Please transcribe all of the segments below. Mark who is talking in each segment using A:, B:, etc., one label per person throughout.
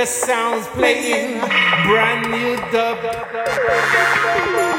A: The
B: sounds playing,
C: brand new dub.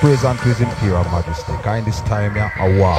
C: Praise unto His Imperial Majesty. Kind this time, yeah, a war.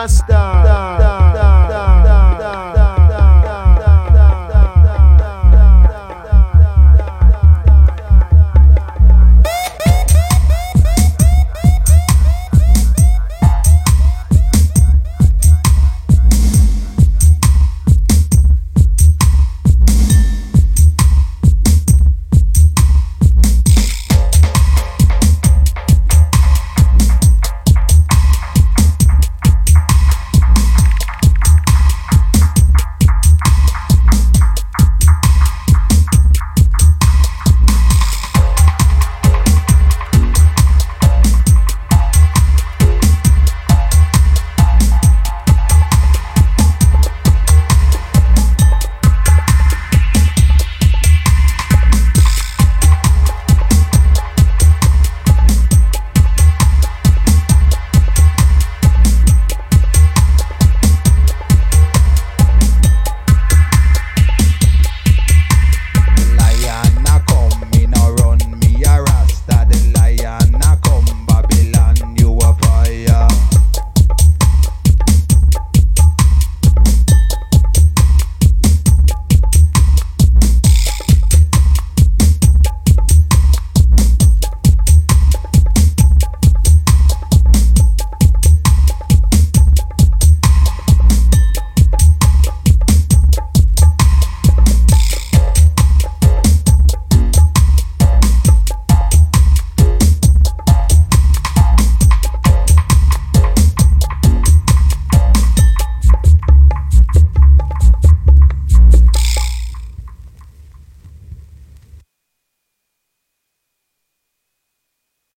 C: Rasta.